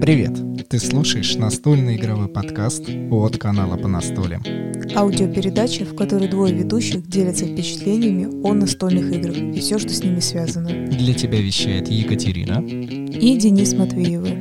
Привет! Ты слушаешь настольный игровой подкаст от канала по настолям. Аудиопередача, в которой двое ведущих делятся впечатлениями о настольных играх и все, что с ними связано. Для тебя вещает Екатерина и Денис Матвеевы.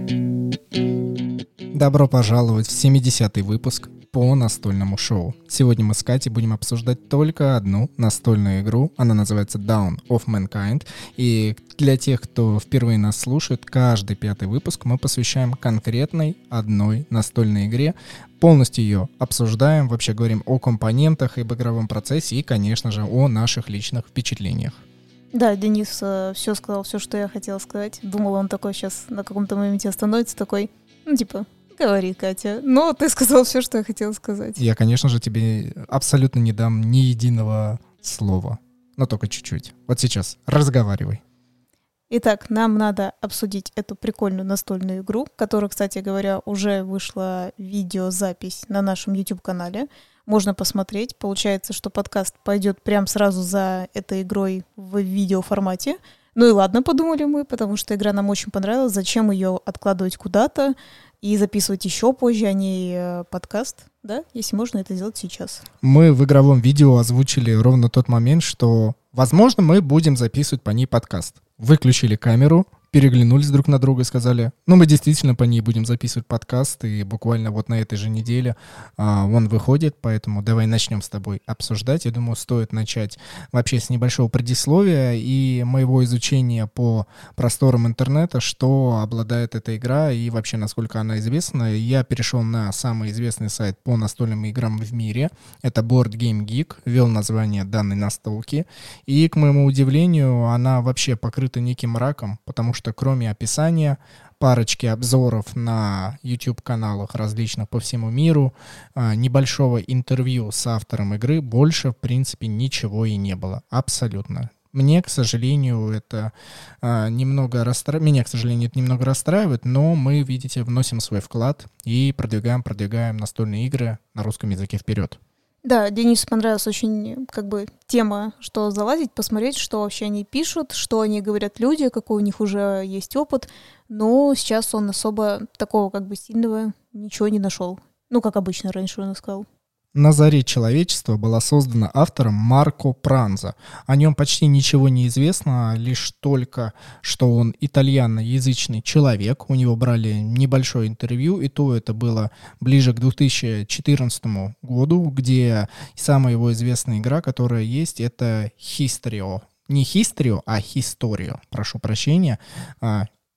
Добро пожаловать в 70-й выпуск по настольному шоу. Сегодня мы с Катей будем обсуждать только одну настольную игру. Она называется Down of Mankind. И для тех, кто впервые нас слушает, каждый пятый выпуск мы посвящаем конкретной одной настольной игре. Полностью ее обсуждаем, вообще говорим о компонентах и игровом процессе и, конечно же, о наших личных впечатлениях. Да, Денис э, все сказал, все, что я хотела сказать. Думала, он такой сейчас на каком-то моменте остановится, такой, ну, типа, Говори, Катя. Ну, ты сказал все, что я хотела сказать. Я, конечно же, тебе абсолютно не дам ни единого слова. Но только чуть-чуть. Вот сейчас разговаривай. Итак, нам надо обсудить эту прикольную настольную игру, которая, кстати говоря, уже вышла видеозапись на нашем YouTube-канале. Можно посмотреть. Получается, что подкаст пойдет прям сразу за этой игрой в видеоформате. Ну и ладно, подумали мы, потому что игра нам очень понравилась. Зачем ее откладывать куда-то? И записывать еще позже о ней э, подкаст, да, если можно это сделать сейчас. Мы в игровом видео озвучили ровно тот момент, что, возможно, мы будем записывать по ней подкаст. Выключили камеру, переглянулись друг на друга и сказали, ну, мы действительно по ней будем записывать подкаст, и буквально вот на этой же неделе а, он выходит, поэтому давай начнем с тобой обсуждать. Я думаю, стоит начать вообще с небольшого предисловия и моего изучения по просторам интернета, что обладает эта игра и вообще насколько она известна. Я перешел на самый известный сайт по настольным играм в мире. Это Board Game Geek, ввел название данной настолки, и, к моему удивлению, она вообще покрыта неким мраком, потому что что кроме описания, парочки обзоров на YouTube-каналах различных по всему миру, а, небольшого интервью с автором игры, больше, в принципе, ничего и не было. Абсолютно. Мне, к сожалению, это а, немного расстраивает, меня, к сожалению, это немного расстраивает, но мы, видите, вносим свой вклад и продвигаем, продвигаем настольные игры на русском языке вперед. Да, Денису понравилась очень как бы тема, что залазить, посмотреть, что вообще они пишут, что они говорят люди, какой у них уже есть опыт. Но сейчас он особо такого как бы сильного ничего не нашел. Ну, как обычно раньше он искал. На заре человечества была создана автором Марко Пранза. О нем почти ничего не известно, лишь только, что он итальяноязычный человек. У него брали небольшое интервью, и то это было ближе к 2014 году, где самая его известная игра, которая есть, это History не History, а Historio, прошу прощения.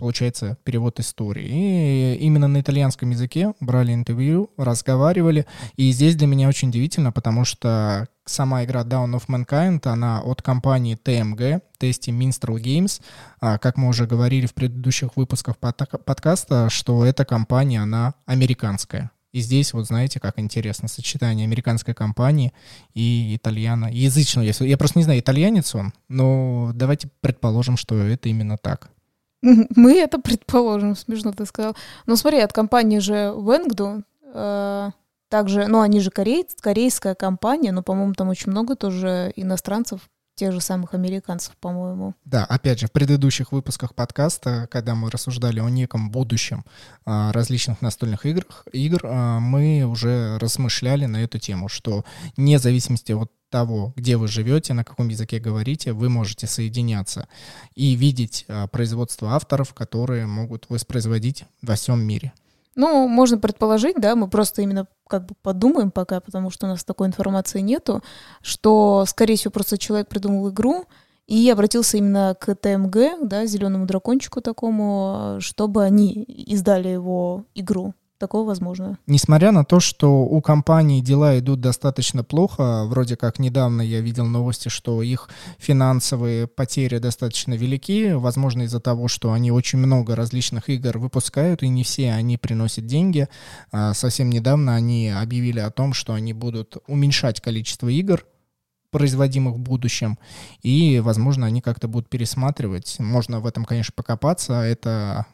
Получается, перевод истории. И именно на итальянском языке брали интервью, разговаривали. И здесь для меня очень удивительно, потому что сама игра Down of Mankind, она от компании TMG, Tasty Minstrel Games. Как мы уже говорили в предыдущих выпусках подкаста, что эта компания, она американская. И здесь, вот знаете, как интересно, сочетание американской компании и итальяна, язычного. Я просто не знаю, итальянец он, но давайте предположим, что это именно так. Мы это предположим, смешно ты сказал. Но смотри, от компании же Венгду, э, также, ну, они же корей, корейская компания, но, по-моему, там очень много тоже иностранцев, тех же самых американцев, по-моему. Да, опять же, в предыдущих выпусках подкаста, когда мы рассуждали о неком будущем а, различных настольных игр, игр а, мы уже размышляли на эту тему, что вне зависимости от того, где вы живете, на каком языке говорите, вы можете соединяться и видеть а, производство авторов, которые могут воспроизводить во всем мире. Ну, можно предположить, да, мы просто именно как бы подумаем пока, потому что у нас такой информации нету, что, скорее всего, просто человек придумал игру и обратился именно к ТМГ, да, зеленому дракончику такому, чтобы они издали его игру. Такое возможно. Несмотря на то, что у компании дела идут достаточно плохо, вроде как недавно я видел новости, что их финансовые потери достаточно велики, возможно из-за того, что они очень много различных игр выпускают, и не все они приносят деньги. А совсем недавно они объявили о том, что они будут уменьшать количество игр, производимых в будущем, и, возможно, они как-то будут пересматривать. Можно в этом, конечно, покопаться. Это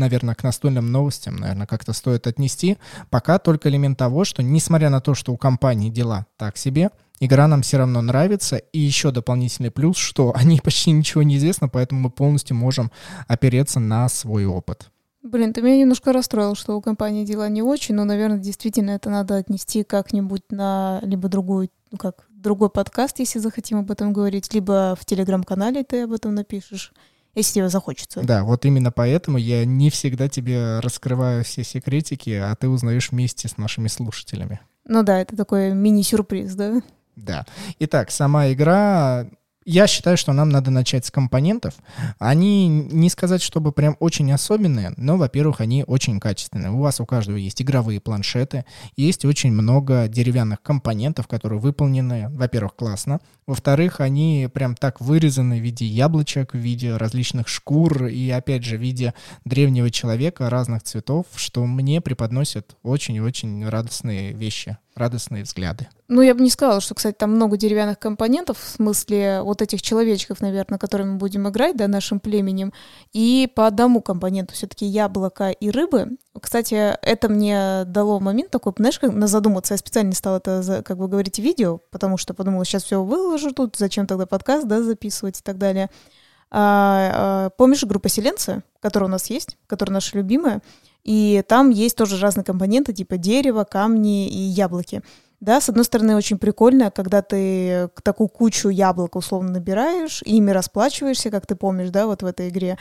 наверное, к настольным новостям, наверное, как-то стоит отнести. Пока только элемент того, что несмотря на то, что у компании дела так себе, игра нам все равно нравится, и еще дополнительный плюс, что о ней почти ничего не известно, поэтому мы полностью можем опереться на свой опыт. Блин, ты меня немножко расстроил, что у компании дела не очень, но, наверное, действительно это надо отнести как-нибудь на либо другую, ну как, другой подкаст, если захотим об этом говорить, либо в телеграм-канале ты об этом напишешь, если тебе захочется. Да, вот именно поэтому я не всегда тебе раскрываю все секретики, а ты узнаешь вместе с нашими слушателями. Ну да, это такой мини-сюрприз, да? Да. Итак, сама игра я считаю, что нам надо начать с компонентов. Они не сказать, чтобы прям очень особенные, но, во-первых, они очень качественные. У вас у каждого есть игровые планшеты, есть очень много деревянных компонентов, которые выполнены, во-первых, классно, во-вторых, они прям так вырезаны в виде яблочек, в виде различных шкур и, опять же, в виде древнего человека разных цветов, что мне преподносят очень-очень радостные вещи радостные взгляды. Ну, я бы не сказала, что, кстати, там много деревянных компонентов, в смысле вот этих человечков, наверное, которыми мы будем играть, да, нашим племенем, и по одному компоненту все-таки яблоко и рыбы. Кстати, это мне дало момент такой, знаешь, как на задуматься. Я специально стала это, как вы говорите, видео, потому что подумала, сейчас все выложу тут, зачем тогда подкаст, да, записывать и так далее. А, а, помнишь группу «Поселенцы», которая у нас есть, которая наша любимая? И там есть тоже разные компоненты, типа дерево, камни и яблоки. Да, с одной стороны, очень прикольно, когда ты такую кучу яблок условно набираешь, и ими расплачиваешься, как ты помнишь, да, вот в этой игре.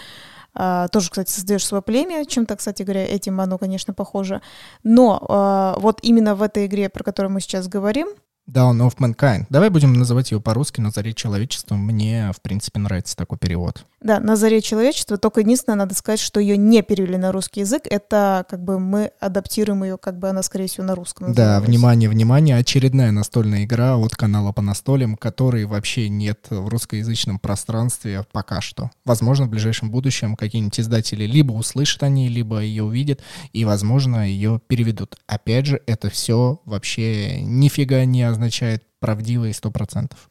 А, тоже, кстати, создаешь свое племя, чем-то, кстати говоря, этим оно, конечно, похоже. Но а, вот именно в этой игре, про которую мы сейчас говорим, Dawn of Mankind. Давай будем называть ее по-русски «На заре человечества». Мне, в принципе, нравится такой перевод. Да, «На заре человечества», только единственное, надо сказать, что ее не перевели на русский язык. Это как бы мы адаптируем ее, как бы она, скорее всего, на русском Да, внимание, внимание, очередная настольная игра от канала по настолям, которой вообще нет в русскоязычном пространстве пока что. Возможно, в ближайшем будущем какие-нибудь издатели либо услышат о ней, либо ее увидят, и, возможно, ее переведут. Опять же, это все вообще нифига не означает означает правдивые сто процентов.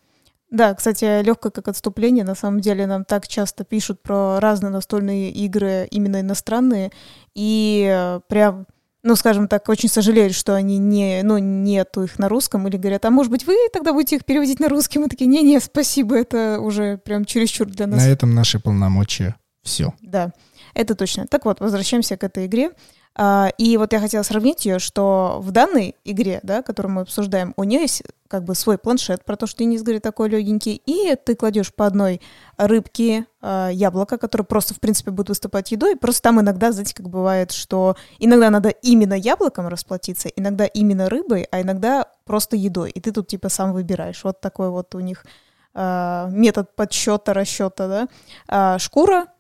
Да, кстати, легкое как отступление. На самом деле нам так часто пишут про разные настольные игры, именно иностранные, и э, прям ну, скажем так, очень сожалеют, что они не, ну, нету их на русском, или говорят, а может быть, вы тогда будете их переводить на русский? Мы такие, не-не, спасибо, это уже прям чересчур для нас. На этом наши полномочия все. Да, это точно. Так вот, возвращаемся к этой игре. А, и вот я хотела сравнить ее, что в данной игре, да, которую мы обсуждаем, у нее есть как бы свой планшет, про то, что Денис говорит, такой легенький, и ты кладешь по одной рыбке э, яблоко, которое просто, в принципе, будет выступать едой. Просто там иногда, знаете, как бывает, что иногда надо именно яблоком расплатиться, иногда именно рыбой, а иногда просто едой. И ты тут типа сам выбираешь. Вот такой вот у них э, метод подсчета, расчета, да. А шкура Э,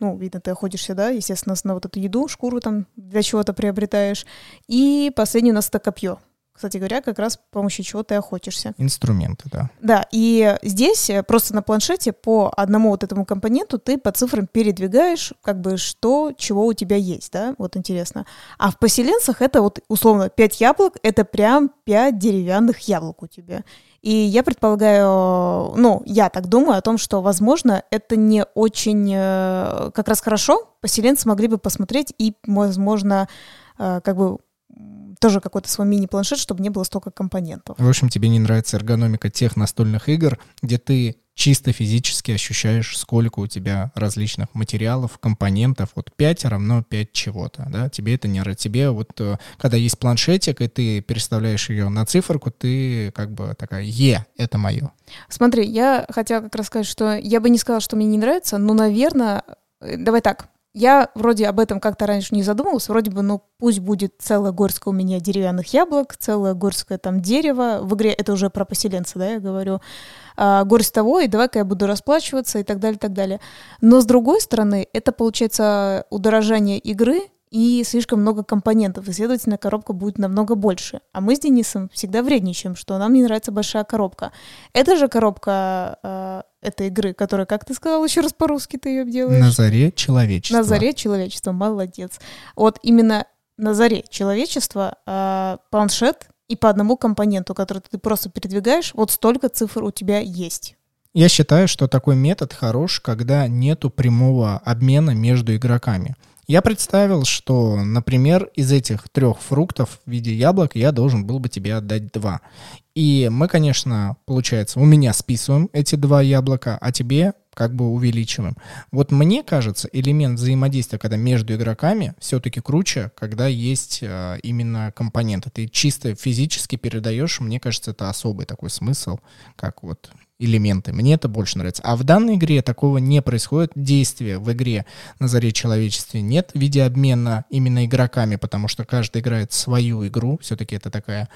ну, видно, ты охотишься, да, естественно, на вот эту еду, шкуру там для чего-то приобретаешь. И последний у нас это копье. Кстати говоря, как раз с помощью чего ты охотишься. Инструменты, да. Да, и здесь э, просто на планшете по одному вот этому компоненту ты по цифрам передвигаешь, как бы что, чего у тебя есть, да, вот интересно. А в поселенцах это вот условно 5 яблок, это прям 5 деревянных яблок у тебя. И я предполагаю, ну, я так думаю о том, что, возможно, это не очень э, как раз хорошо. Поселенцы могли бы посмотреть и, возможно, э, как бы тоже какой-то свой мини-планшет, чтобы не было столько компонентов. В общем, тебе не нравится эргономика тех настольных игр, где ты чисто физически ощущаешь, сколько у тебя различных материалов, компонентов. Вот 5 равно 5 чего-то, да? Тебе это не нравится. Тебе вот, э, когда есть планшетик, и ты переставляешь ее на циферку, ты как бы такая, е, это мое. Смотри, я хотела как раз сказать, что я бы не сказала, что мне не нравится, но, наверное, э, давай так, я вроде об этом как-то раньше не задумывалась, вроде бы, ну, пусть будет целая горская у меня деревянных яблок, целое горское там дерево, в игре это уже про поселенца, да, я говорю, а, горсть того, и давай-ка я буду расплачиваться и так далее, и так далее. Но с другой стороны, это получается удорожание игры, и слишком много компонентов, и, следовательно, коробка будет намного больше. А мы с Денисом всегда вредничаем, что нам не нравится большая коробка. Это же коробка э, этой игры, которая, как ты сказал, еще раз по-русски ты ее делаешь? На заре человечества. На заре человечества, молодец. Вот именно на заре человечества э, планшет и по одному компоненту, который ты просто передвигаешь, вот столько цифр у тебя есть. Я считаю, что такой метод хорош, когда нету прямого обмена между игроками. Я представил, что, например, из этих трех фруктов в виде яблок я должен был бы тебе отдать два. И мы, конечно, получается, у меня списываем эти два яблока, а тебе как бы увеличиваем. Вот мне кажется, элемент взаимодействия, когда между игроками, все-таки круче, когда есть э, именно компоненты. Ты чисто физически передаешь, мне кажется, это особый такой смысл, как вот элементы. Мне это больше нравится. А в данной игре такого не происходит. Действия в игре на заре человечестве нет в виде обмена именно игроками, потому что каждый играет свою игру. Все-таки это такая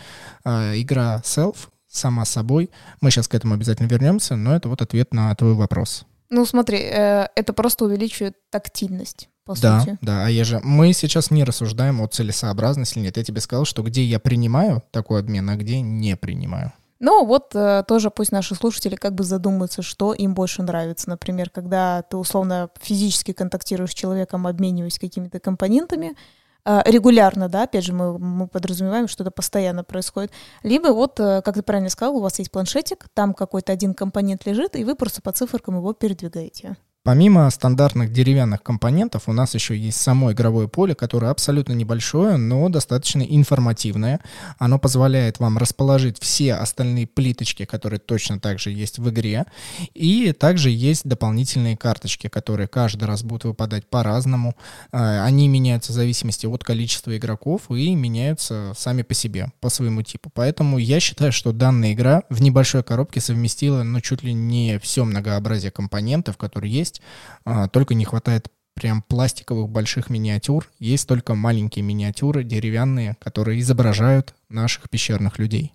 э, игра self, сама собой. Мы сейчас к этому обязательно вернемся, но это вот ответ на твой вопрос. Ну, смотри, э, это просто увеличивает тактильность. По да, сути. да, а я же... Мы сейчас не рассуждаем о целесообразности или нет. Я тебе сказал, что где я принимаю такой обмен, а где не принимаю. Ну, вот э, тоже пусть наши слушатели как бы задумаются, что им больше нравится. Например, когда ты условно физически контактируешь с человеком, обмениваясь какими-то компонентами, э, регулярно, да, опять же, мы, мы подразумеваем, что это постоянно происходит. Либо вот, э, как ты правильно сказал, у вас есть планшетик, там какой-то один компонент лежит, и вы просто по циферкам его передвигаете. Помимо стандартных деревянных компонентов, у нас еще есть само игровое поле, которое абсолютно небольшое, но достаточно информативное. Оно позволяет вам расположить все остальные плиточки, которые точно так же есть в игре. И также есть дополнительные карточки, которые каждый раз будут выпадать по-разному. А, они меняются в зависимости от количества игроков и меняются сами по себе, по своему типу. Поэтому я считаю, что данная игра в небольшой коробке совместила ну, чуть ли не все многообразие компонентов, которые есть есть, а, только не хватает прям пластиковых больших миниатюр. Есть только маленькие миниатюры, деревянные, которые изображают наших пещерных людей.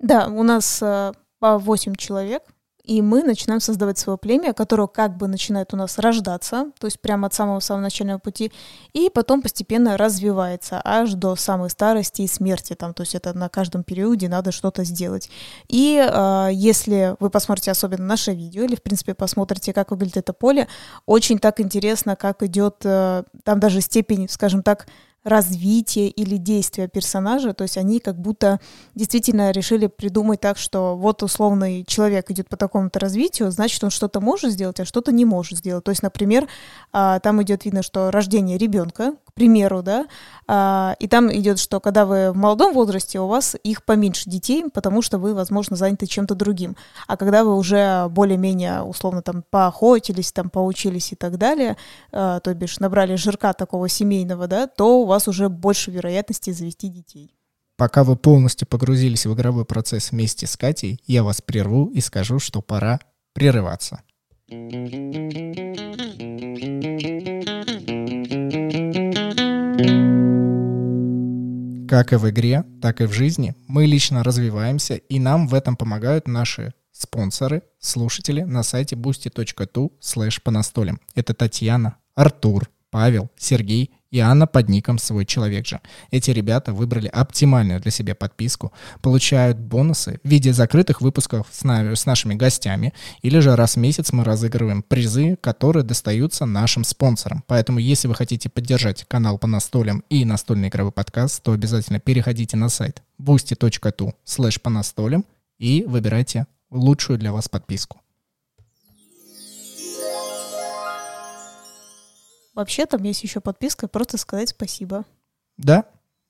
Да, у нас э, по 8 человек и мы начинаем создавать свое племя, которое как бы начинает у нас рождаться, то есть прямо от самого-самого начального пути, и потом постепенно развивается аж до самой старости и смерти, там, то есть это на каждом периоде надо что-то сделать. И э, если вы посмотрите особенно наше видео, или, в принципе, посмотрите, как выглядит это поле, очень так интересно, как идет, э, там даже степень, скажем так, развитие или действия персонажа, то есть они как будто действительно решили придумать так, что вот условный человек идет по такому-то развитию, значит, он что-то может сделать, а что-то не может сделать. То есть, например, а, там идет видно, что рождение ребенка, примеру, да, а, и там идет, что когда вы в молодом возрасте, у вас их поменьше детей, потому что вы, возможно, заняты чем-то другим. А когда вы уже более-менее, условно, там, поохотились, там, поучились и так далее, а, то бишь набрали жирка такого семейного, да, то у вас уже больше вероятности завести детей. Пока вы полностью погрузились в игровой процесс вместе с Катей, я вас прерву и скажу, что пора прерываться. Как и в игре, так и в жизни, мы лично развиваемся, и нам в этом помогают наши спонсоры, слушатели на сайте boosty.tu slash по настолям. Это Татьяна, Артур, Павел, Сергей и Анна под ником «Свой человек же». Эти ребята выбрали оптимальную для себя подписку, получают бонусы в виде закрытых выпусков с, нами, с нашими гостями, или же раз в месяц мы разыгрываем призы, которые достаются нашим спонсорам. Поэтому, если вы хотите поддержать канал по настолям и настольный игровой подкаст, то обязательно переходите на сайт boosty.tu slash по настолям и выбирайте лучшую для вас подписку. Вообще там есть еще подписка, просто сказать спасибо. Да,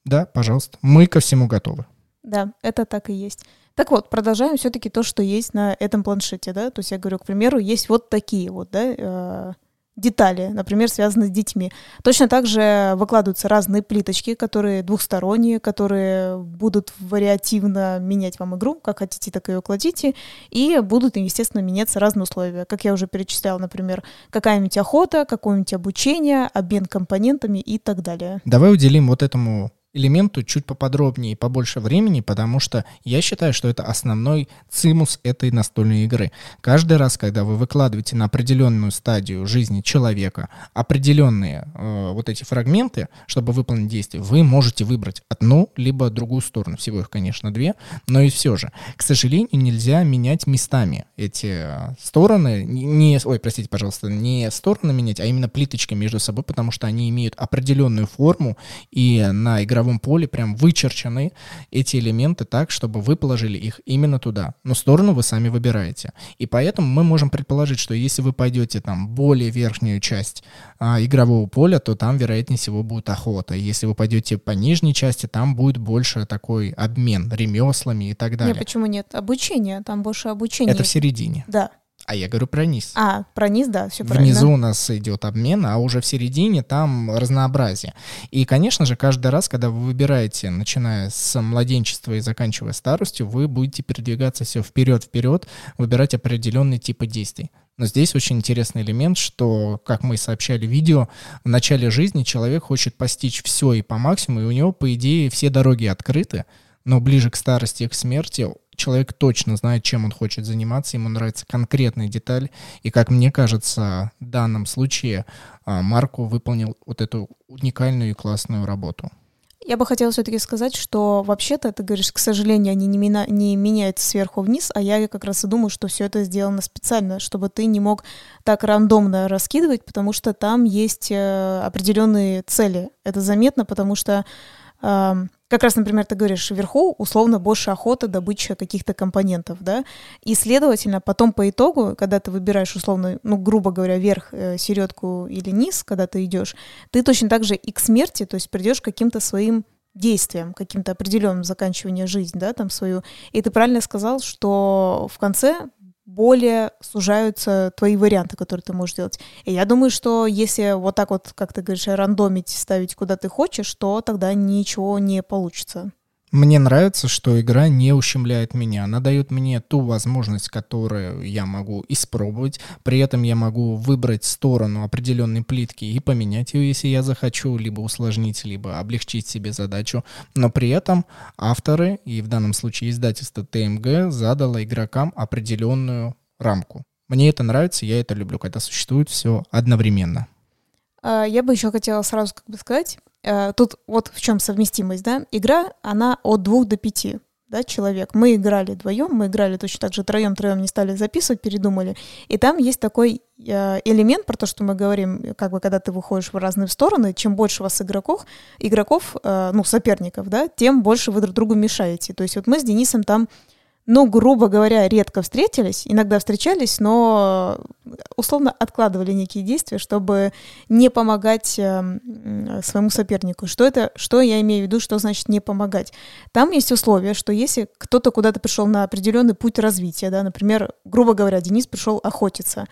да, пожалуйста. Мы ко всему готовы. Да, это так и есть. Так вот, продолжаем все-таки то, что есть на этом планшете, да. То есть я говорю, к примеру, есть вот такие вот, да, э, детали, например, связанные с детьми. Точно так же выкладываются разные плиточки, которые двухсторонние, которые будут вариативно менять вам игру, как хотите, так ее кладите, и будут, естественно, меняться разные условия. Как я уже перечисляла, например, какая-нибудь охота, какое-нибудь обучение, обмен компонентами и так далее. Давай уделим вот этому элементу чуть поподробнее и побольше времени, потому что я считаю, что это основной цимус этой настольной игры. Каждый раз, когда вы выкладываете на определенную стадию жизни человека определенные э, вот эти фрагменты, чтобы выполнить действие, вы можете выбрать одну либо другую сторону. Всего их, конечно, две, но и все же. К сожалению, нельзя менять местами эти э, стороны. Не, ой, простите, пожалуйста, не стороны менять, а именно плиточки между собой, потому что они имеют определенную форму, и на игровом игровом поле прям вычерчены эти элементы так, чтобы вы положили их именно туда. Но сторону вы сами выбираете. И поэтому мы можем предположить, что если вы пойдете там более верхнюю часть а, игрового поля, то там, вероятнее всего, будет охота. Если вы пойдете по нижней части, там будет больше такой обмен ремеслами и так далее. Нет, почему нет? Обучение, там больше обучения. Это в середине. Да. А я говорю про низ. А, про низ, да, все правильно. Внизу у нас идет обмен, а уже в середине там разнообразие. И, конечно же, каждый раз, когда вы выбираете, начиная с младенчества и заканчивая старостью, вы будете передвигаться все вперед-вперед, выбирать определенные типы действий. Но здесь очень интересный элемент, что, как мы сообщали в видео, в начале жизни человек хочет постичь все и по максимуму, и у него, по идее, все дороги открыты, но ближе к старости и к смерти человек точно знает, чем он хочет заниматься, ему нравится конкретная деталь. И, как мне кажется, в данном случае а, Марко выполнил вот эту уникальную и классную работу. Я бы хотела все-таки сказать, что вообще-то, ты говоришь, к сожалению, они не, мина- не меняются сверху вниз, а я как раз и думаю, что все это сделано специально, чтобы ты не мог так рандомно раскидывать, потому что там есть э, определенные цели. Это заметно, потому что э, как раз, например, ты говоришь, вверху условно больше охота, добыча каких-то компонентов, да, и, следовательно, потом по итогу, когда ты выбираешь условно, ну, грубо говоря, верх, э, середку или низ, когда ты идешь, ты точно так же и к смерти, то есть придешь к каким-то своим действиям, каким-то определенным заканчиванием жизни, да, там свою. И ты правильно сказал, что в конце более сужаются твои варианты, которые ты можешь делать. И я думаю, что если вот так вот, как ты говоришь, рандомить, ставить куда ты хочешь, то тогда ничего не получится. Мне нравится, что игра не ущемляет меня. Она дает мне ту возможность, которую я могу испробовать. При этом я могу выбрать сторону определенной плитки и поменять ее, если я захочу, либо усложнить, либо облегчить себе задачу. Но при этом авторы, и в данном случае издательство ТМГ, задало игрокам определенную рамку. Мне это нравится, я это люблю, когда существует все одновременно. А, я бы еще хотела сразу как бы сказать, тут вот в чем совместимость, да? Игра, она от двух до пяти да, человек. Мы играли вдвоем, мы играли точно так же троем, троем не стали записывать, передумали. И там есть такой э, элемент про то, что мы говорим, как бы когда ты выходишь в разные стороны, чем больше у вас игроков, игроков, э, ну, соперников, да, тем больше вы друг другу мешаете. То есть вот мы с Денисом там ну, грубо говоря, редко встретились, иногда встречались, но условно откладывали некие действия, чтобы не помогать э, своему сопернику. Что это, что я имею в виду, что значит не помогать? Там есть условия, что если кто-то куда-то пришел на определенный путь развития, да, например, грубо говоря, Денис пришел охотиться,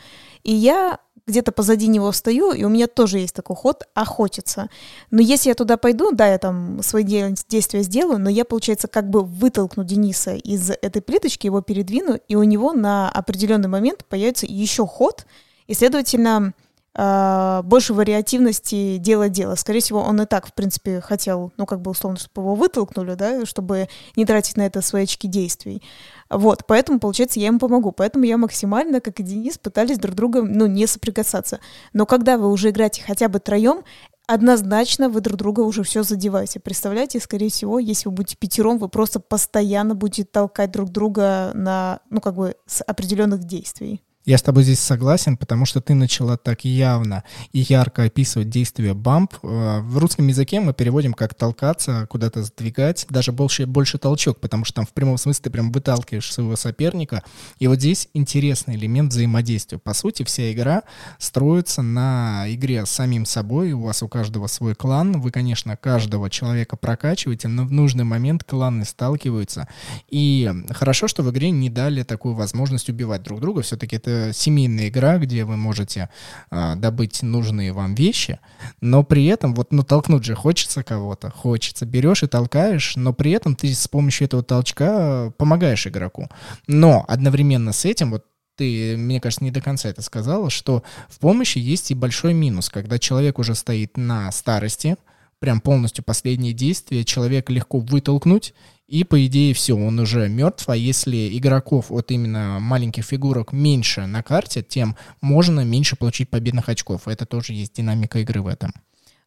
и я где-то позади него стою, и у меня тоже есть такой ход охотиться. Но если я туда пойду, да, я там свои действия сделаю, но я, получается, как бы вытолкну Дениса из этой плиточки, его передвину, и у него на определенный момент появится еще ход, и, следовательно, больше вариативности делать дело. Скорее всего, он и так, в принципе, хотел, ну, как бы условно, чтобы его вытолкнули, да, чтобы не тратить на это свои очки действий. Вот, поэтому, получается, я ему помогу. Поэтому я максимально, как и Денис, пытались друг друга, ну, не соприкасаться. Но когда вы уже играете хотя бы троем, однозначно вы друг друга уже все задеваете. Представляете, скорее всего, если вы будете пятером, вы просто постоянно будете толкать друг друга на, ну, как бы, с определенных действий. Я с тобой здесь согласен, потому что ты начала так явно и ярко описывать действие бамп. Э, в русском языке мы переводим как толкаться, куда-то сдвигать, даже больше, больше толчок, потому что там в прямом смысле ты прям выталкиваешь своего соперника. И вот здесь интересный элемент взаимодействия. По сути, вся игра строится на игре с самим собой. У вас у каждого свой клан. Вы, конечно, каждого человека прокачиваете, но в нужный момент кланы сталкиваются. И хорошо, что в игре не дали такую возможность убивать друг друга. Все-таки это это семейная игра, где вы можете а, добыть нужные вам вещи, но при этом вот ну толкнуть же хочется кого-то, хочется, берешь и толкаешь, но при этом ты с помощью этого толчка помогаешь игроку. Но одновременно с этим вот ты, мне кажется, не до конца это сказала, что в помощи есть и большой минус, когда человек уже стоит на старости, прям полностью последние действия, человека легко вытолкнуть, и, по идее, все, он уже мертв, а если игроков от именно маленьких фигурок меньше на карте, тем можно меньше получить победных очков. Это тоже есть динамика игры в этом.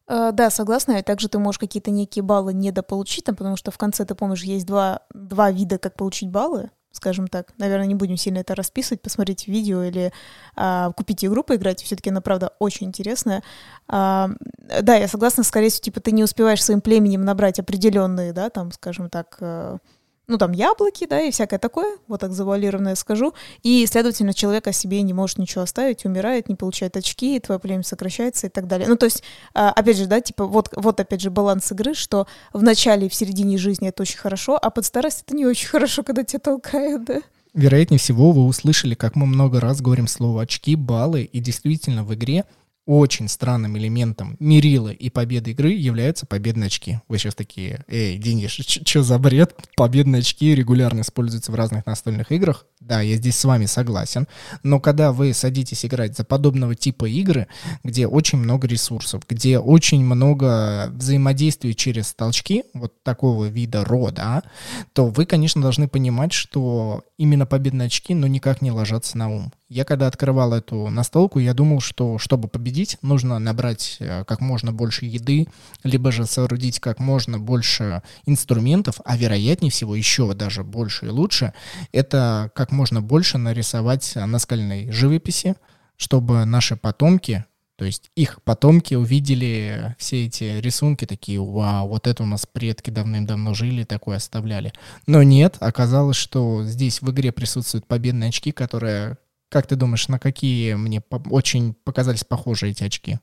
Uh, да, согласна. И также ты можешь какие-то некие баллы недополучить, там, потому что в конце, ты помнишь, есть два, два вида, как получить баллы скажем так. Наверное, не будем сильно это расписывать, посмотреть видео или а, купить игру поиграть. Все-таки она, правда, очень интересная. А, да, я согласна, скорее всего, типа ты не успеваешь своим племенем набрать определенные, да, там, скажем так, э, ну, там, яблоки, да, и всякое такое, вот так завуалированно я скажу, и, следовательно, человек о себе не может ничего оставить, умирает, не получает очки, твое племя сокращается и так далее. Ну, то есть, а, опять же, да, типа, вот, вот опять же баланс игры, что в начале и в середине жизни это очень хорошо, а под старость это не очень хорошо, когда тебя толкают, да. Вероятнее всего, вы услышали, как мы много раз говорим слово очки, баллы, и действительно в игре очень странным элементом мерила и победы игры являются победные очки. Вы сейчас такие, эй, деньги, что за бред? Победные очки регулярно используются в разных настольных играх. Да, я здесь с вами согласен. Но когда вы садитесь играть за подобного типа игры, где очень много ресурсов, где очень много взаимодействия через толчки, вот такого вида рода, то вы, конечно, должны понимать, что именно победные очки, но никак не ложатся на ум. Я когда открывал эту настолку, я думал, что чтобы победить, нужно набрать э, как можно больше еды, либо же соорудить как можно больше инструментов, а вероятнее всего еще даже больше и лучше, это как можно больше нарисовать наскальной живописи, чтобы наши потомки, то есть их потомки увидели все эти рисунки, такие, вау, вот это у нас предки давным-давно жили, такое оставляли. Но нет, оказалось, что здесь в игре присутствуют победные очки, которые как ты думаешь, на какие мне очень показались похожи эти очки?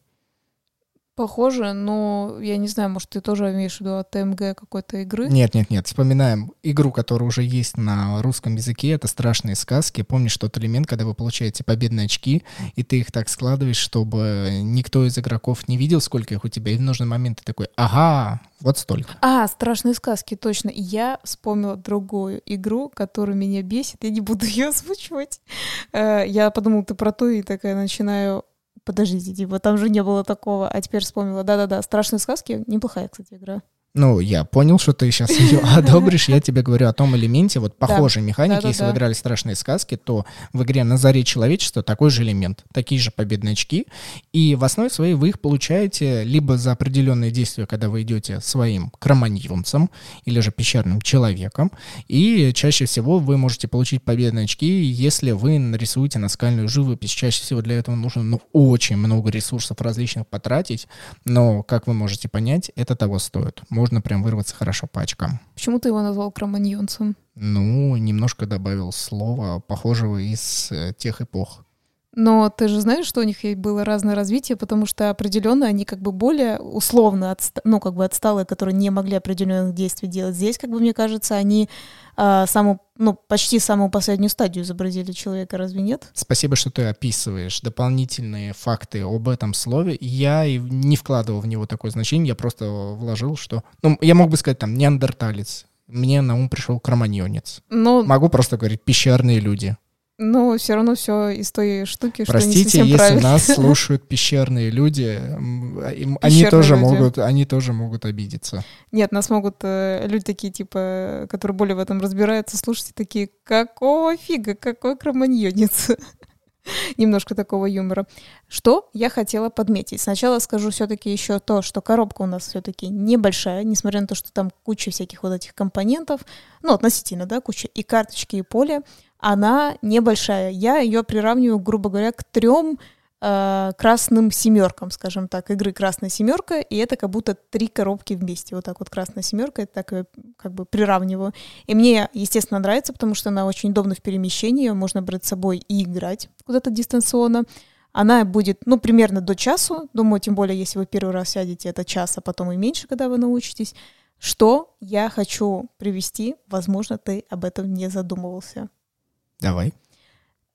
Похоже, но я не знаю, может, ты тоже имеешь в виду от ТМГ какой-то игры? Нет, нет, нет. Вспоминаем игру, которая уже есть на русском языке. Это страшные сказки. Помнишь тот элемент, когда вы получаете победные очки, и ты их так складываешь, чтобы никто из игроков не видел, сколько их у тебя, и в нужный момент ты такой, ага, вот столько. А, страшные сказки, точно. Я вспомнила другую игру, которая меня бесит. Я не буду ее озвучивать. Э, я подумала, ты про ту, и такая начинаю подождите, типа, там же не было такого, а теперь вспомнила. Да-да-да, страшные сказки, неплохая, кстати, игра. Ну, я понял, что ты сейчас ее одобришь. Я тебе говорю о том элементе, вот похожей механики. Если вы играли страшные сказки, то в игре «На заре человечества» такой же элемент, такие же победные очки. И в основе своей вы их получаете либо за определенные действия, когда вы идете своим кроманьонцем или же пещерным человеком. И чаще всего вы можете получить победные очки, если вы нарисуете наскальную живопись. Чаще всего для этого нужно ну, очень много ресурсов различных потратить. Но, как вы можете понять, это того стоит можно прям вырваться хорошо по очкам. Почему ты его назвал кроманьонцем? Ну, немножко добавил слова, похожего из э, тех эпох. Но ты же знаешь, что у них было разное развитие, потому что определенно они как бы более условно, отста- ну, как бы отсталые, которые не могли определенных действий делать. Здесь, как бы, мне кажется, они а, саму, ну, почти самую последнюю стадию изобразили человека, разве нет? Спасибо, что ты описываешь дополнительные факты об этом слове. Я и не вкладывал в него такое значение, я просто вложил, что... Ну, я мог бы сказать там неандерталец, мне на ум пришел кроманьонец. Но... Могу просто говорить пещерные люди. Но все равно все из той штуки, Простите, что не если правильно. нас слушают пещерные люди, пещерные они тоже люди. могут, они тоже могут обидеться. Нет, нас могут э, люди такие типа, которые более в этом разбираются, слушайте такие, какого фига, какой кроманьонец. Немножко такого юмора. Что я хотела подметить? Сначала скажу все-таки еще то, что коробка у нас все-таки небольшая, несмотря на то, что там куча всяких вот этих компонентов, ну, относительно, да, куча и карточки, и поле она небольшая. Я ее приравниваю, грубо говоря, к трем э, красным семеркам, скажем так, игры красная семерка, и это как будто три коробки вместе. Вот так вот красная семерка, это так как бы приравниваю. И мне, естественно, нравится, потому что она очень удобна в перемещении, ее можно брать с собой и играть куда-то дистанционно. Она будет, ну, примерно до часу. Думаю, тем более, если вы первый раз сядете, это час, а потом и меньше, когда вы научитесь. Что я хочу привести, возможно, ты об этом не задумывался. Давай.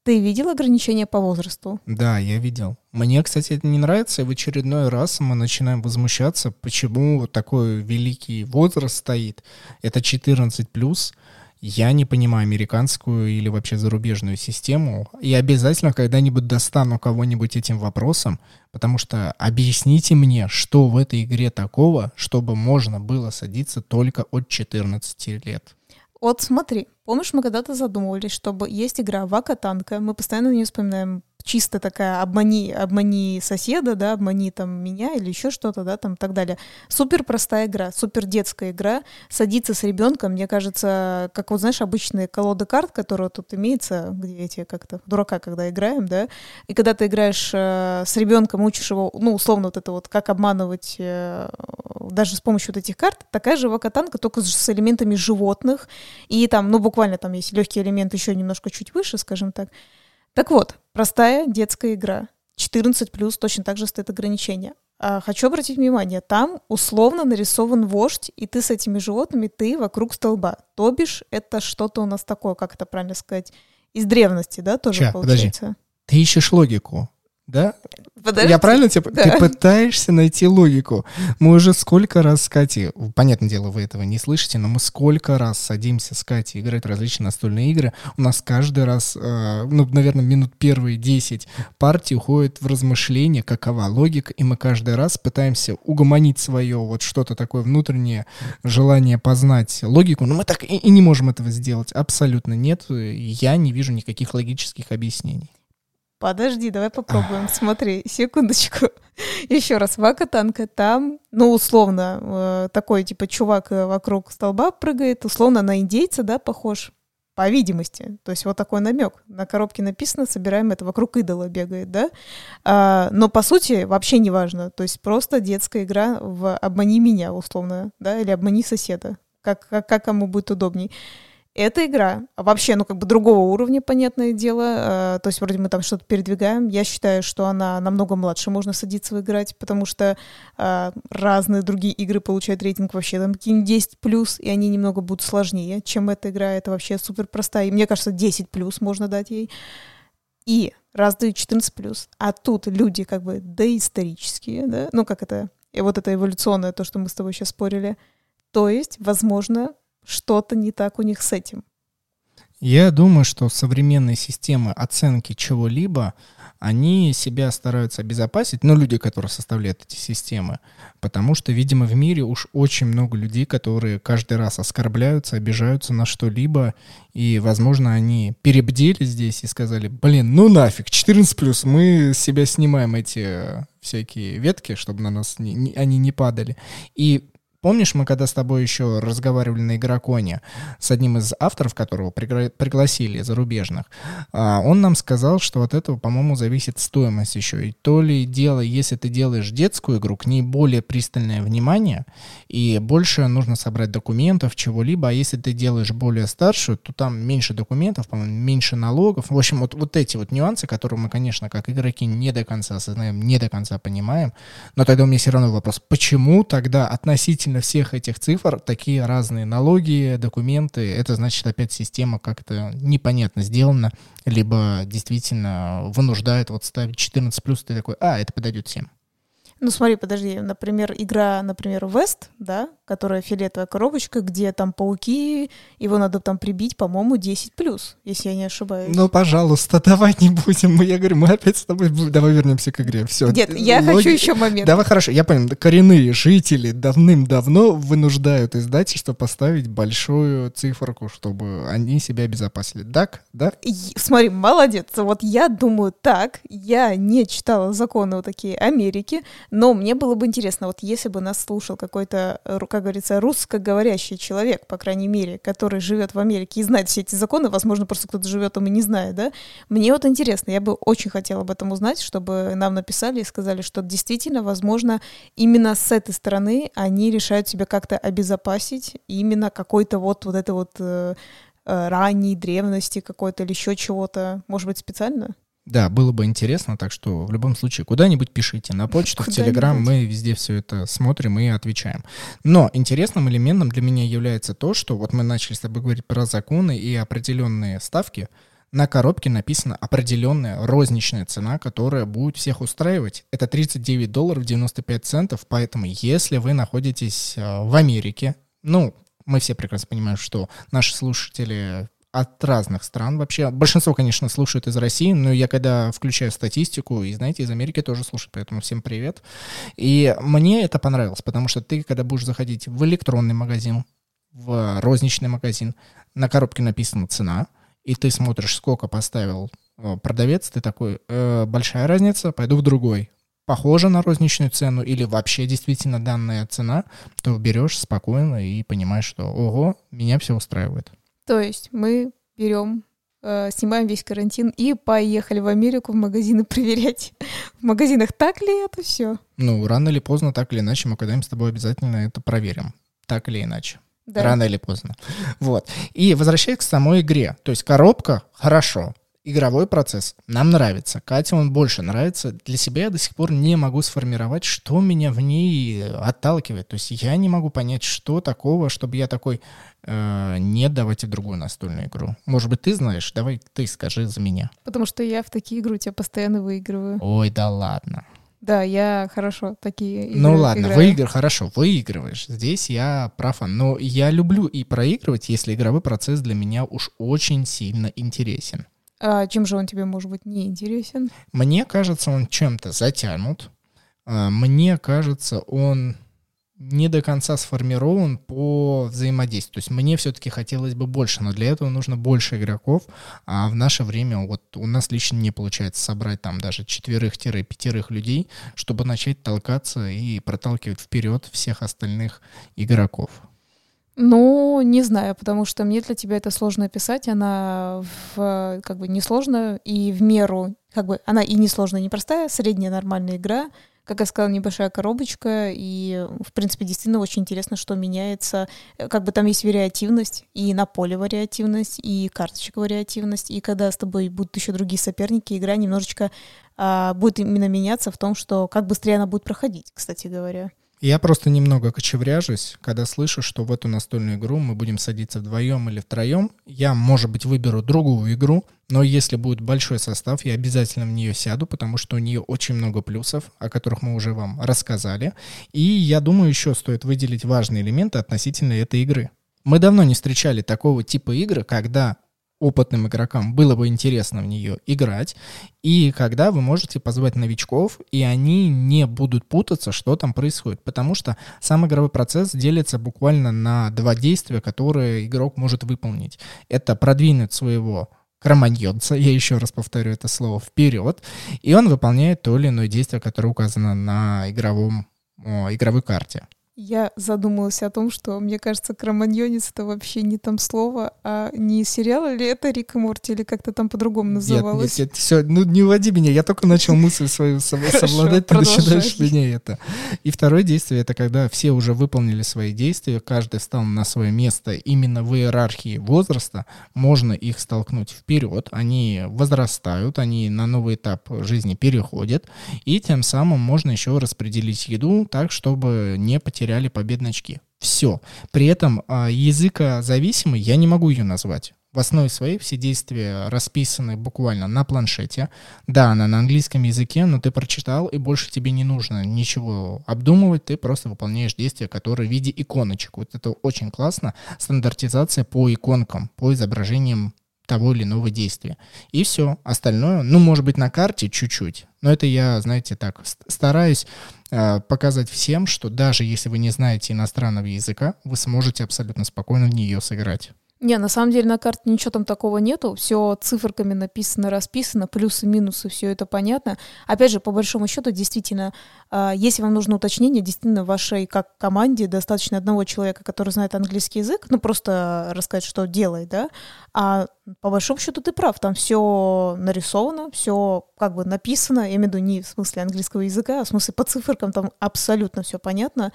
Ты видел ограничения по возрасту? Да, я видел. Мне, кстати, это не нравится, и в очередной раз мы начинаем возмущаться, почему такой великий возраст стоит. Это 14 плюс. Я не понимаю американскую или вообще зарубежную систему. И обязательно когда-нибудь достану кого-нибудь этим вопросом, потому что объясните мне, что в этой игре такого, чтобы можно было садиться только от 14 лет. Вот смотри, помнишь, мы когда-то задумывались, чтобы есть игра Вака Танка, мы постоянно нее вспоминаем, чисто такая обмани, обмани соседа, да, обмани там меня или еще что-то, да, там и так далее. Супер простая игра, супер детская игра. Садиться с ребенком, мне кажется, как вот знаешь, обычные колоды карт, которые тут имеются, где эти как-то дурака, когда играем, да, и когда ты играешь э, с ребенком, учишь его, ну, условно, вот это вот, как обманывать э, даже с помощью вот этих карт, такая же вакатанка, только с элементами животных, и там, ну, буквально там есть легкий элемент еще немножко чуть выше, скажем так. Так вот, простая детская игра. 14 плюс точно так же стоит ограничение. А хочу обратить внимание, там условно нарисован вождь, и ты с этими животными, ты вокруг столба. То бишь, это что-то у нас такое, как это правильно сказать, из древности, да, тоже Ща, получается? Подожди. Ты ищешь логику, да? Подожди. Я правильно тебе... Да. Ты пытаешься найти логику. Мы уже сколько раз с Катей... Понятное дело, вы этого не слышите, но мы сколько раз садимся с Катей играть различные настольные игры. У нас каждый раз, э, ну, наверное, минут первые 10 партий уходит в размышления, какова логика, и мы каждый раз пытаемся угомонить свое вот что-то такое внутреннее желание познать логику, но мы так и, и не можем этого сделать. Абсолютно нет. Я не вижу никаких логических объяснений. Подожди, давай попробуем. Смотри, секундочку. Еще раз, вака-танка там, ну, условно, э, такой, типа, чувак э, вокруг столба прыгает, условно, на индейца, да, похож, по видимости. То есть вот такой намек. На коробке написано, собираем это, вокруг идола бегает, да? А, но, по сути, вообще не важно. То есть просто детская игра в «обмани меня», условно, да, или «обмани соседа», как, как, как кому будет удобней. Эта игра вообще, ну, как бы другого уровня, понятное дело. э, то есть вроде мы там что-то передвигаем. Я считаю, что она намного младше можно садиться играть, потому что э, разные другие игры получают рейтинг вообще там какие-нибудь 10 плюс, и они немного будут сложнее, чем эта игра. Это вообще супер простая. И мне кажется, 10 плюс можно дать ей. И раз дают 14 плюс, а тут люди как бы доисторические, да, ну как это, и вот это эволюционное, то, что мы с тобой сейчас спорили. То есть, возможно, что-то не так у них с этим. Я думаю, что современные системы оценки чего-либо, они себя стараются обезопасить, ну, люди, которые составляют эти системы, потому что, видимо, в мире уж очень много людей, которые каждый раз оскорбляются, обижаются на что-либо, и, возможно, они перебдели здесь и сказали, блин, ну нафиг, 14+, мы себя снимаем эти всякие ветки, чтобы на нас не- не- они не падали. И Помнишь, мы когда с тобой еще разговаривали на Игроконе с одним из авторов, которого пригла- пригласили зарубежных, а, он нам сказал, что от этого, по-моему, зависит стоимость еще. И то ли дело, если ты делаешь детскую игру, к ней более пристальное внимание, и больше нужно собрать документов, чего-либо, а если ты делаешь более старшую, то там меньше документов, по-моему, меньше налогов. В общем, вот, вот эти вот нюансы, которые мы, конечно, как игроки не до конца осознаем, не до конца понимаем, но тогда у меня все равно вопрос, почему тогда относительно всех этих цифр такие разные налоги, документы, это значит опять система как-то непонятно сделана, либо действительно вынуждает вот ставить 14 плюс, ты такой, а, это подойдет всем. Ну смотри, подожди, например, игра, например, West, да, которая фиолетовая коробочка, где там пауки, его надо там прибить, по-моему, 10 плюс, если я не ошибаюсь. Ну, пожалуйста, давай не будем. Я говорю, мы опять с тобой... Давай вернемся к игре. Все. Нет, я хочу еще момент. Давай, хорошо, я понял. Коренные жители давным-давно вынуждают издательство поставить большую циферку, чтобы они себя обезопасили. Так? Да? И- Смотри, молодец. Вот я думаю так. Я не читала законы вот такие Америки, но мне было бы интересно, вот если бы нас слушал какой-то, э, как говорится, русскоговорящий человек, по крайней мере, который живет в Америке и знает все эти законы, возможно, просто кто-то живет там и не знает, да? Мне вот интересно, я бы очень хотела об этом узнать, чтобы нам написали и сказали, что действительно, возможно, именно с этой стороны они решают себя как-то обезопасить, именно какой-то вот, вот это вот э, э, ранней древности какой-то или еще чего-то. Может быть, специально? Да, было бы интересно, так что в любом случае куда-нибудь пишите, на почту, в Телеграм, мы везде все это смотрим и отвечаем. Но интересным элементом для меня является то, что вот мы начали с тобой говорить про законы и определенные ставки, на коробке написана определенная розничная цена, которая будет всех устраивать. Это 39 долларов 95 центов, поэтому если вы находитесь э, в Америке, ну, мы все прекрасно понимаем, что наши слушатели от разных стран вообще. Большинство, конечно, слушают из России, но я когда включаю статистику, и, знаете, из Америки тоже слушают, поэтому всем привет. И мне это понравилось, потому что ты, когда будешь заходить в электронный магазин, в розничный магазин, на коробке написана цена, и ты смотришь, сколько поставил э, продавец, ты такой, э, большая разница, пойду в другой. Похоже на розничную цену или вообще действительно данная цена, то берешь спокойно и понимаешь, что ого, меня все устраивает. То есть мы берем э, снимаем весь карантин и поехали в Америку в магазины проверять. В магазинах так ли это все? Ну, рано или поздно, так или иначе, мы когда-нибудь с тобой обязательно это проверим. Так или иначе. Да. Рано или поздно. Вот. И возвращаясь к самой игре. То есть коробка — хорошо. Игровой процесс нам нравится. Кате он больше нравится. Для себя я до сих пор не могу сформировать, что меня в ней отталкивает. То есть я не могу понять, что такого, чтобы я такой, э, нет, давайте другую настольную игру. Может быть, ты знаешь? Давай ты скажи за меня. Потому что я в такие игры у тебя постоянно выигрываю. Ой, да ладно. Да, я хорошо такие игры Ну ладно, играю. выигр, хорошо, выигрываешь. Здесь я профан. Но я люблю и проигрывать, если игровой процесс для меня уж очень сильно интересен. А чем же он тебе, может быть, не интересен? Мне кажется, он чем-то затянут. А, Мне кажется, он не до конца сформирован по взаимодействию. То есть мне все-таки хотелось бы больше, но для этого нужно больше игроков, а в наше время вот у нас лично не получается собрать там даже четверых-пятерых людей, чтобы начать толкаться и проталкивать вперед всех остальных игроков. Ну, не знаю, потому что мне для тебя это сложно описать. Она в, как бы несложная и в меру, как бы она и несложная, и непростая, средняя нормальная игра. Как я сказала, небольшая коробочка, и, в принципе, действительно очень интересно, что меняется. Э, Как бы там есть вариативность, и на поле вариативность, и карточек вариативность, и когда с тобой будут еще другие соперники, игра немножечко а, будет именно меняться в том, что как быстрее она будет проходить, кстати говоря. Я просто немного кочевряжусь, когда слышу, что в эту настольную игру мы будем садиться вдвоем или втроем. Я, может быть, выберу другую игру, но если будет большой состав, я обязательно в нее сяду, потому что у нее очень много плюсов, о которых мы уже вам рассказали. И я думаю, еще стоит выделить важные элементы относительно этой игры. Мы давно не встречали такого типа игры, когда опытным игрокам было бы интересно в нее играть, и когда вы можете позвать новичков, и они не будут путаться, что там происходит. Потому что сам игровой процесс делится буквально на два действия, которые игрок может выполнить. Это продвинуть своего кроманьонца, я еще раз повторю это слово, вперед, и он выполняет то или иное действие, которое указано на игровом, о, игровой карте. Я задумалась о том, что, мне кажется, кроманьонец — это вообще не там слово, а не сериал, или это Рик и Морти, или как-то там по-другому называлось. Нет, нет, все, ну не уводи меня, я только начал мысль свою совладать, ты начинаешь меня это. И второе действие, это когда все уже выполнили свои действия, каждый встал на свое место именно в иерархии возраста, можно их столкнуть вперед, они возрастают, они на новый этап жизни переходят, и тем самым можно еще распределить еду так, чтобы не потеряли победные очки. Все. При этом а, языкозависимый я не могу ее назвать. В основе своей все действия расписаны буквально на планшете. Да, она на английском языке, но ты прочитал, и больше тебе не нужно ничего обдумывать, ты просто выполняешь действия, которые в виде иконочек. Вот это очень классно. Стандартизация по иконкам, по изображениям того или иного действия. И все. Остальное, ну, может быть, на карте чуть-чуть. Но это я, знаете, так, ст- стараюсь э, показать всем, что даже если вы не знаете иностранного языка, вы сможете абсолютно спокойно в нее сыграть. Не, на самом деле на карте ничего там такого нету. Все циферками написано, расписано, плюсы, минусы, все это понятно. Опять же, по большому счету, действительно, а, если вам нужно уточнение, действительно, вашей как команде достаточно одного человека, который знает английский язык, ну просто рассказать, что делает, да. А по большому счету ты прав, там все нарисовано, все как бы написано, я имею в виду не в смысле английского языка, а в смысле по циферкам там абсолютно все понятно.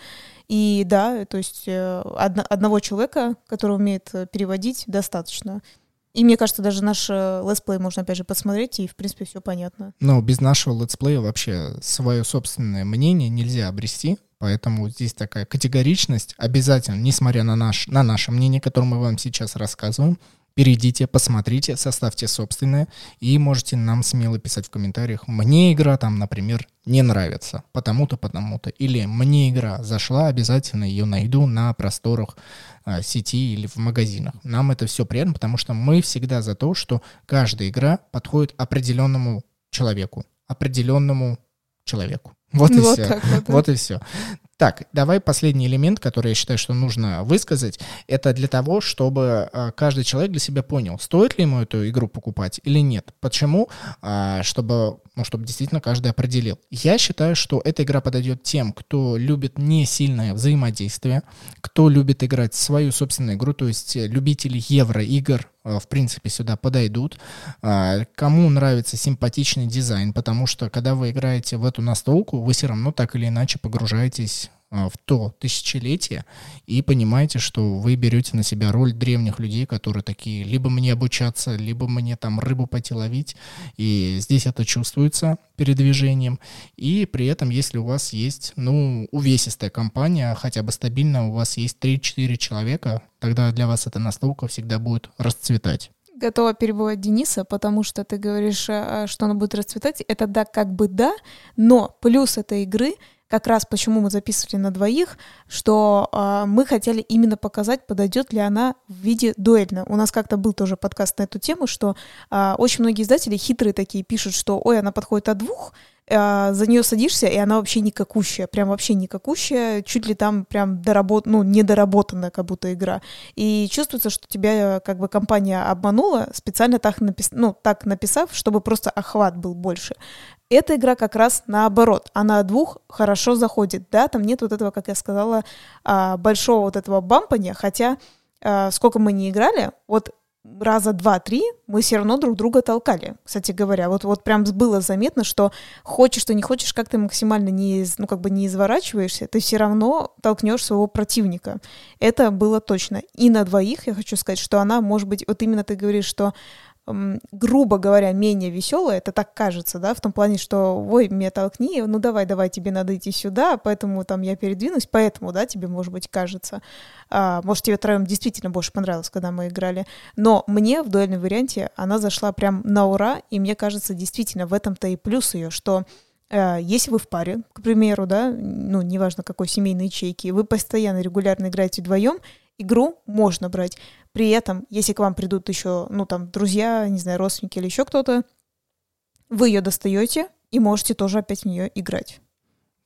И да, то есть э, одно- одного человека, который умеет э, переводить, достаточно. И мне кажется, даже наш э, летсплей можно опять же посмотреть, и в принципе все понятно. Но без нашего летсплея вообще свое собственное мнение нельзя обрести. Поэтому здесь такая категоричность обязательно, несмотря на, наш, на наше мнение, которое мы вам сейчас рассказываем, перейдите, посмотрите, составьте собственное и можете нам смело писать в комментариях, мне игра там, например, не нравится, потому-то, потому-то, или мне игра зашла, обязательно ее найду на просторах а, сети или в магазинах. Нам это все приятно, потому что мы всегда за то, что каждая игра подходит определенному человеку, определенному человеку. Вот и вот все. вот, да. Вот и все. Так, давай последний элемент, который я считаю, что нужно высказать, это для того, чтобы э, каждый человек для себя понял, стоит ли ему эту игру покупать или нет. Почему? А, чтобы, ну, чтобы действительно каждый определил. Я считаю, что эта игра подойдет тем, кто любит не сильное взаимодействие, кто любит играть свою собственную игру, то есть любители евроигр, Э, в принципе, сюда подойдут. А, кому нравится симпатичный дизайн, потому что, когда вы играете в эту настолку, вы все равно так или иначе погружаетесь в то тысячелетие и понимаете, что вы берете на себя роль древних людей, которые такие, либо мне обучаться, либо мне там рыбу пойти ловить, и здесь это чувствуется передвижением, и при этом, если у вас есть, ну, увесистая компания, хотя бы стабильно, у вас есть 3-4 человека, тогда для вас эта настолка всегда будет расцветать. Готова перебывать Дениса, потому что ты говоришь, а, что она будет расцветать. Это да, как бы да, но плюс этой игры как раз почему мы записывали на двоих, что э, мы хотели именно показать, подойдет ли она в виде дуэльно. У нас как-то был тоже подкаст на эту тему, что э, очень многие издатели хитрые такие пишут, что ой, она подходит от двух, э, за нее садишься, и она вообще никакущая, прям вообще никакущая, чуть ли там прям доработ, ну, недоработанная как будто игра. И чувствуется, что тебя как бы компания обманула, специально так, напис... ну, так написав, чтобы просто охват был больше. Эта игра как раз наоборот. Она двух хорошо заходит. Да, там нет вот этого, как я сказала, а, большого вот этого бампания, хотя а, сколько мы не играли, вот раза два-три мы все равно друг друга толкали, кстати говоря. Вот, вот прям было заметно, что хочешь, что не хочешь, как ты максимально не, ну, как бы не изворачиваешься, ты все равно толкнешь своего противника. Это было точно. И на двоих я хочу сказать, что она, может быть, вот именно ты говоришь, что грубо говоря, менее веселая, это так кажется, да, в том плане, что, ой, меня толкни, ну давай, давай, тебе надо идти сюда, поэтому там я передвинусь, поэтому, да, тебе, может быть, кажется. А, может, тебе троем действительно больше понравилось, когда мы играли. Но мне в дуэльном варианте она зашла прям на ура, и мне кажется, действительно, в этом-то и плюс ее, что э, если вы в паре, к примеру, да, ну, неважно какой семейной ячейки, вы постоянно регулярно играете вдвоем, игру можно брать. При этом, если к вам придут еще, ну, там, друзья, не знаю, родственники или еще кто-то, вы ее достаете и можете тоже опять в нее играть.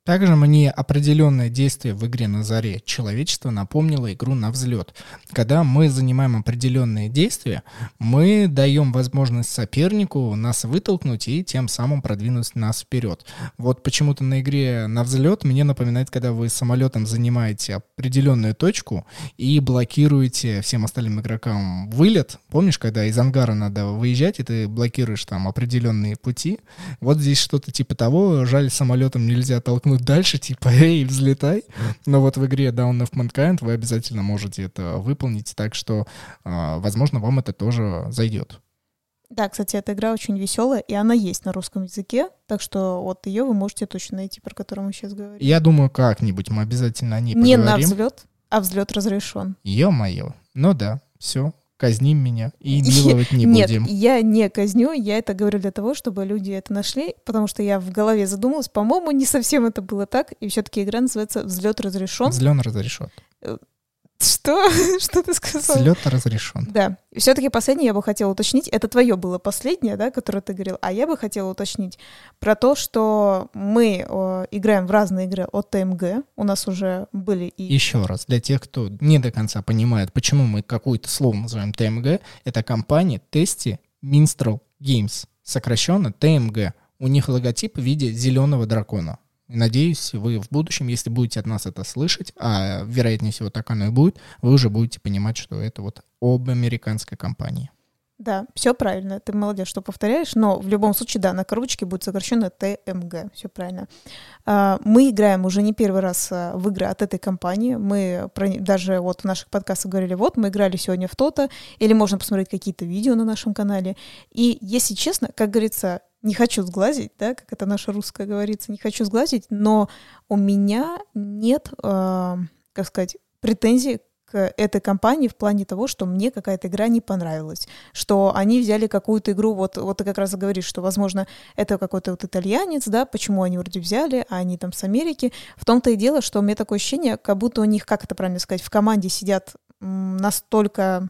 Также мне определенное действие в игре на заре человечества напомнило игру на взлет. Когда мы занимаем определенные действия, мы даем возможность сопернику нас вытолкнуть и тем самым продвинуть нас вперед. Вот почему-то на игре на взлет мне напоминает, когда вы самолетом занимаете определенную точку и блокируете всем остальным игрокам вылет. Помнишь, когда из ангара надо выезжать, и ты блокируешь там определенные пути? Вот здесь что-то типа того. Жаль, самолетом нельзя толкнуть тянуть дальше, типа, эй, взлетай. Но вот в игре Down of Mankind вы обязательно можете это выполнить, так что, а, возможно, вам это тоже зайдет. Да, кстати, эта игра очень веселая, и она есть на русском языке, так что вот ее вы можете точно найти, про которую мы сейчас говорим. Я думаю, как-нибудь мы обязательно о ней Не поговорим. на взлет, а взлет разрешен. Ё-моё. Ну да, все, казним меня и миловать не будем. Нет, я не казню, я это говорю для того, чтобы люди это нашли, потому что я в голове задумалась, по-моему, не совсем это было так, и все-таки игра называется «Взлет разрешен». Взлет разрешен. Что? Что ты сказал? Слет разрешен. Да. И все-таки последнее я бы хотела уточнить. Это твое было последнее, да, которое ты говорил. А я бы хотела уточнить про то, что мы о, играем в разные игры от ТМГ. У нас уже были и... Еще раз, для тех, кто не до конца понимает, почему мы какое-то слово называем ТМГ, это компания Тести Minstrel Games, сокращенно ТМГ. У них логотип в виде зеленого дракона. Надеюсь, вы в будущем, если будете от нас это слышать, а вероятнее всего так оно и будет, вы уже будете понимать, что это вот об американской компании. Да, все правильно. Ты молодец, что повторяешь, но в любом случае, да, на коробочке будет сокращенно ТМГ. Все правильно. А, мы играем уже не первый раз а, в игры от этой компании. Мы даже вот в наших подкастах говорили, вот, мы играли сегодня в то-то, или можно посмотреть какие-то видео на нашем канале. И, если честно, как говорится, не хочу сглазить, да, как это наша русская говорится, не хочу сглазить, но у меня нет, э, как сказать, претензий к этой компании в плане того, что мне какая-то игра не понравилась, что они взяли какую-то игру, вот, вот ты как раз говоришь, что, возможно, это какой-то вот итальянец, да, почему они вроде взяли, а они там с Америки. В том-то и дело, что у меня такое ощущение, как будто у них, как это правильно сказать, в команде сидят настолько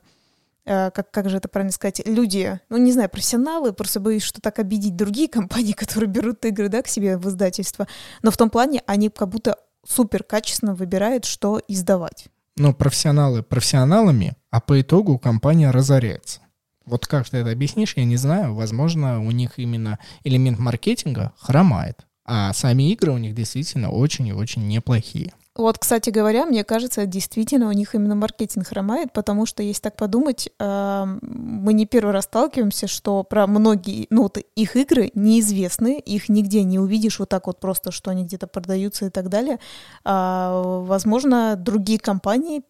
как, как же это правильно сказать, люди, ну, не знаю, профессионалы, просто боюсь, что так обидеть другие компании, которые берут игры, да, к себе в издательство, но в том плане они как будто супер качественно выбирает, что издавать. Но профессионалы профессионалами, а по итогу компания разоряется. Вот как ты это объяснишь, я не знаю. Возможно, у них именно элемент маркетинга хромает. А сами игры у них действительно очень и очень неплохие. Вот, кстати говоря, мне кажется, действительно у них именно маркетинг хромает, потому что, если так подумать, э, мы не первый раз сталкиваемся, что про многие, ну, вот их игры неизвестны, их нигде не увидишь вот так вот просто, что они где-то продаются и так далее. А, возможно, другие компании,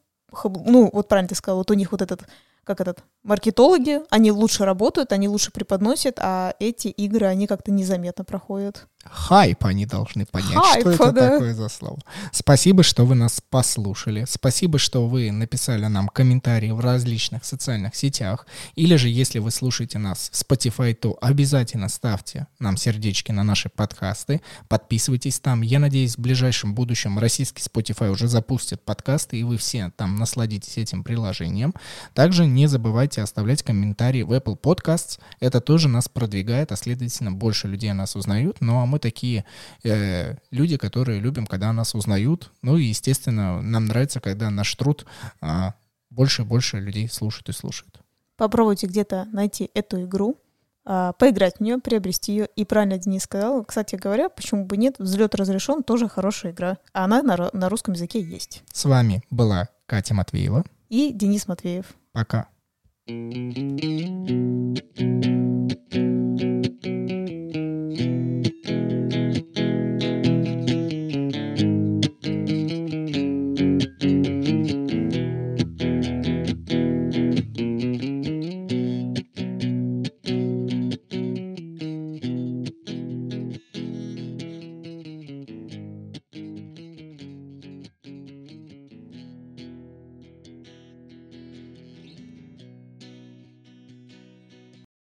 ну, вот правильно ты сказал, вот у них вот этот как этот, маркетологи, они лучше работают, они лучше преподносят, а эти игры, они как-то незаметно проходят. Хайп они должны понять, Хайп, что это да. такое за слово. Спасибо, что вы нас послушали. Спасибо, что вы написали нам комментарии в различных социальных сетях. Или же, если вы слушаете нас в Spotify, то обязательно ставьте нам сердечки на наши подкасты. Подписывайтесь там. Я надеюсь, в ближайшем будущем российский Spotify уже запустит подкасты, и вы все там насладитесь этим приложением. Также не забывайте оставлять комментарии в Apple Podcasts. Это тоже нас продвигает, а следовательно больше людей нас узнают. Ну а мы такие э, люди, которые любим, когда нас узнают. Ну и, естественно, нам нравится, когда наш труд э, больше и больше людей слушают и слушают. Попробуйте где-то найти эту игру, э, поиграть в нее, приобрести ее. И правильно Денис сказал, кстати говоря, почему бы нет, взлет разрешен, тоже хорошая игра. А она на, на русском языке есть. С вами была Катя Матвеева и Денис Матвеев. Пока. thank you